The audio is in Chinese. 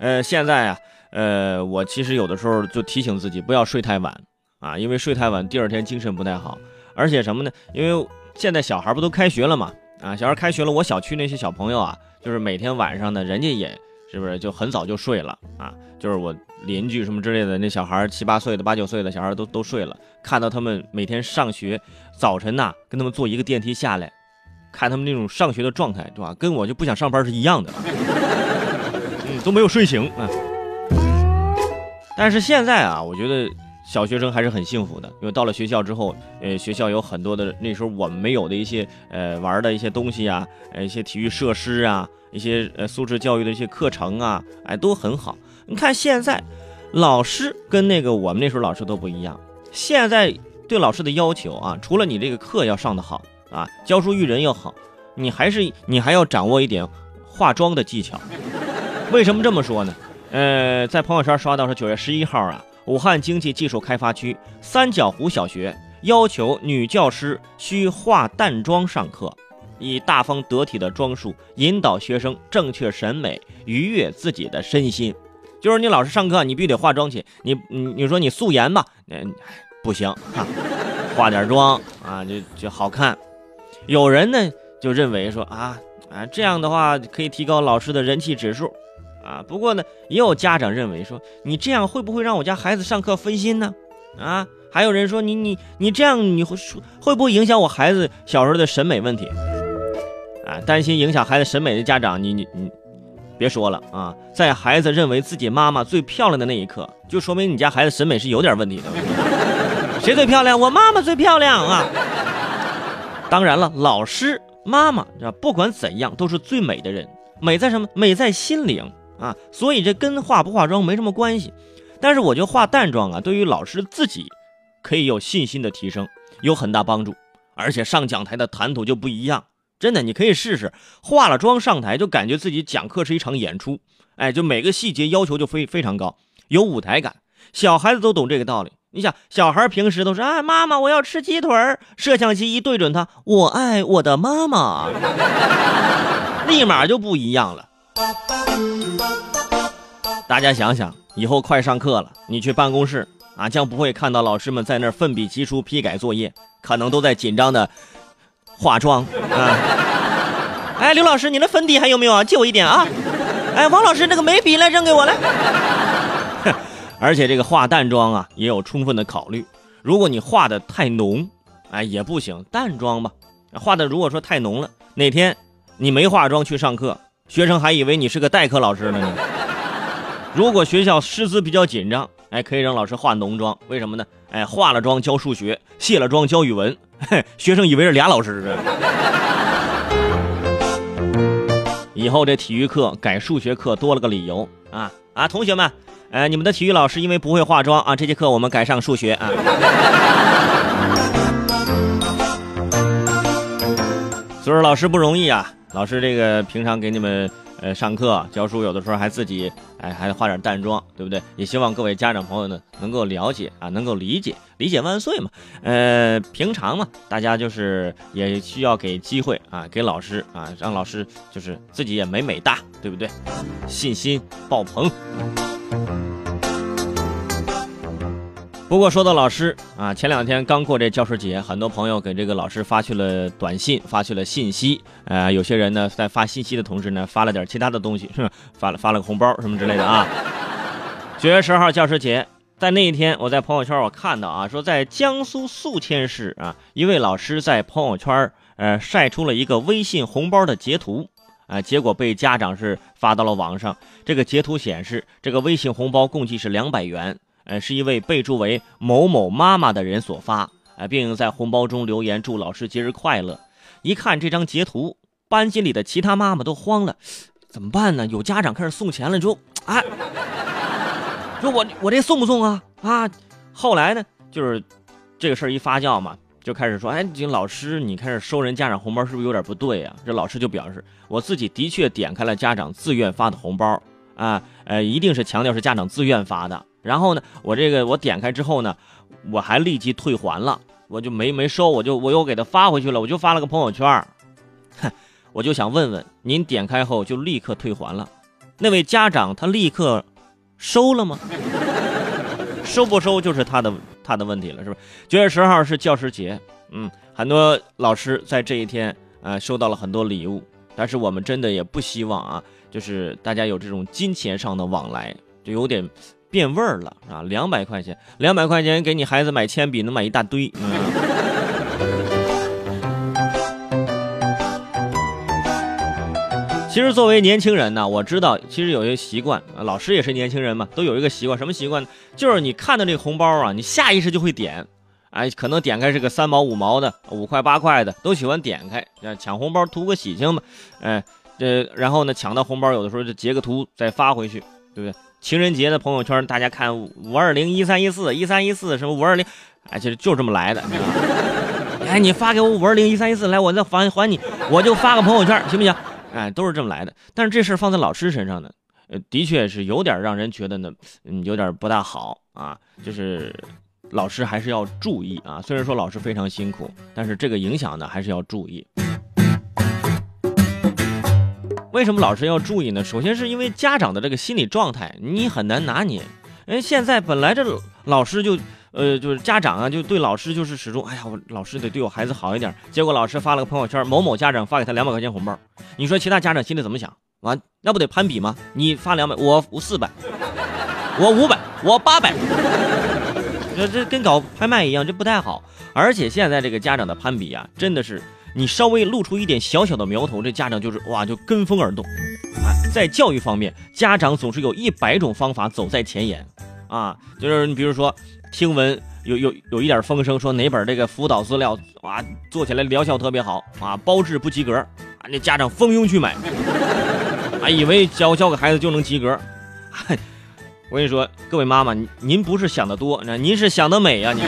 呃，现在啊，呃，我其实有的时候就提醒自己不要睡太晚啊，因为睡太晚第二天精神不太好，而且什么呢？因为现在小孩不都开学了嘛，啊，小孩开学了，我小区那些小朋友啊，就是每天晚上呢，人家也是不是就很早就睡了啊？就是我邻居什么之类的，那小孩七八岁的、八九岁的小孩都都睡了，看到他们每天上学，早晨呐，跟他们坐一个电梯下来，看他们那种上学的状态，对吧？跟我就不想上班是一样的，都没有睡醒啊。但是现在啊，我觉得小学生还是很幸福的，因为到了学校之后，呃，学校有很多的那时候我们没有的一些呃玩的一些东西啊，呃，一些体育设施啊，一些呃素质教育的一些课程啊，哎，都很好。你看现在，老师跟那个我们那时候老师都不一样。现在对老师的要求啊，除了你这个课要上的好啊，教书育人要好，你还是你还要掌握一点化妆的技巧。为什么这么说呢？呃，在朋友圈刷到是九月十一号啊，武汉经济技术开发区三角湖小学要求女教师需化淡妆上课，以大方得体的装束引导学生正确审美，愉悦自己的身心。就是你老师上课，你必须得化妆去。你你你说你素颜吧，嗯，不行，化点妆啊，就就好看。有人呢就认为说啊啊这样的话可以提高老师的人气指数啊。不过呢，也有家长认为说你这样会不会让我家孩子上课分心呢？啊，还有人说你你你这样你会会不会影响我孩子小时候的审美问题？啊，担心影响孩子审美的家长，你你你。别说了啊，在孩子认为自己妈妈最漂亮的那一刻，就说明你家孩子审美是有点问题的。谁最漂亮？我妈妈最漂亮啊！当然了，老师、妈妈，不管怎样都是最美的人。美在什么？美在心灵啊！所以这跟化不化妆没什么关系。但是我觉得化淡妆啊，对于老师自己可以有信心的提升，有很大帮助。而且上讲台的谈吐就不一样。真的，你可以试试化了妆上台，就感觉自己讲课是一场演出，哎，就每个细节要求就非非常高，有舞台感。小孩子都懂这个道理。你想，小孩平时都是哎，妈妈我要吃鸡腿儿，摄像机一对准他，我爱我的妈妈，立马就不一样了。大家想想，以后快上课了，你去办公室啊，将不会看到老师们在那儿奋笔疾书批改作业，可能都在紧张的。化妆啊！哎，刘老师，你的粉底还有没有啊？借我一点啊！哎，王老师，那个眉笔来扔给我来。而且这个化淡妆啊，也有充分的考虑。如果你化的太浓，哎，也不行，淡妆吧。化的如果说太浓了，哪天你没化妆去上课，学生还以为你是个代课老师呢。如果学校师资比较紧张，哎，可以让老师化浓妆。为什么呢？哎，化了妆教数学，卸了妆教语文。学生以为是俩老师以后这体育课改数学课多了个理由啊啊！同学们，哎，你们的体育老师因为不会化妆啊，这节课我们改上数学啊。所以说老师不容易啊，老师这个平常给你们。呃，上课教书有的时候还自己哎，还化点淡妆，对不对？也希望各位家长朋友呢能够了解啊，能够理解，理解万岁嘛。呃，平常嘛，大家就是也需要给机会啊，给老师啊，让老师就是自己也美美哒，对不对？信心爆棚。不过说到老师啊，前两天刚过这教师节，很多朋友给这个老师发去了短信，发去了信息。呃，有些人呢在发信息的同时呢，发了点其他的东西，是？发了发了个红包什么之类的啊。九月十号教师节，在那一天，我在朋友圈我看到啊，说在江苏宿迁市啊，一位老师在朋友圈呃晒出了一个微信红包的截图啊，结果被家长是发到了网上。这个截图显示，这个微信红包共计是两百元。呃，是一位备注为某某妈妈的人所发，呃，并在红包中留言祝老师节日快乐。一看这张截图，班级里的其他妈妈都慌了，怎么办呢？有家长开始送钱了，说啊，说我我这送不送啊？啊，后来呢，就是这个事儿一发酵嘛，就开始说，哎，这老师你开始收人家长红包是不是有点不对啊？这老师就表示，我自己的确点开了家长自愿发的红包啊，呃，一定是强调是家长自愿发的。然后呢，我这个我点开之后呢，我还立即退还了，我就没没收，我就我又给他发回去了，我就发了个朋友圈哼，我就想问问您，点开后就立刻退还了，那位家长他立刻收了吗？收不收就是他的他的问题了，是吧？九月十号是教师节，嗯，很多老师在这一天啊收到了很多礼物，但是我们真的也不希望啊，就是大家有这种金钱上的往来，就有点变味儿了啊！两百块钱，两百块钱给你孩子买铅笔能买一大堆，嗯。其实作为年轻人呢，我知道其实有一个习惯，老师也是年轻人嘛，都有一个习惯，什么习惯呢？就是你看到这个红包啊，你下意识就会点，哎，可能点开是个三毛五毛的，五块八块的，都喜欢点开，抢红包图个喜庆嘛，哎，这然后呢抢到红包，有的时候就截个图再发回去，对不对？情人节的朋友圈，大家看五二零一三一四一三一四什么五二零，哎，其实就这么来的。哎，你发给我五二零一三一四来，我再还还你，我就发个朋友圈，行不行？哎，都是这么来的。但是这事放在老师身上呢，呃，的确是有点让人觉得呢，嗯，有点不大好啊。就是老师还是要注意啊。虽然说老师非常辛苦，但是这个影响呢还是要注意。为什么老师要注意呢？首先是因为家长的这个心理状态，你很难拿捏。哎，现在本来这老师就。呃，就是家长啊，就对老师就是始终，哎呀，我老师得对我孩子好一点。结果老师发了个朋友圈，某某家长发给他两百块钱红包，你说其他家长心里怎么想？完，那不得攀比吗？你发两百，我四百，我五百，我八百，这这跟搞拍卖一样，这不太好。而且现在这个家长的攀比啊，真的是你稍微露出一点小小的苗头，这家长就是哇，就跟风而动。在教育方面，家长总是有一百种方法走在前沿啊，就是你比如说。听闻有有有一点风声，说哪本这个辅导资料啊，做起来疗效特别好啊，包治不及格啊，那家长蜂拥去买，啊以为教教给孩子就能及格。我跟你说，各位妈妈，您不是想得多，那您是想得美呀，您。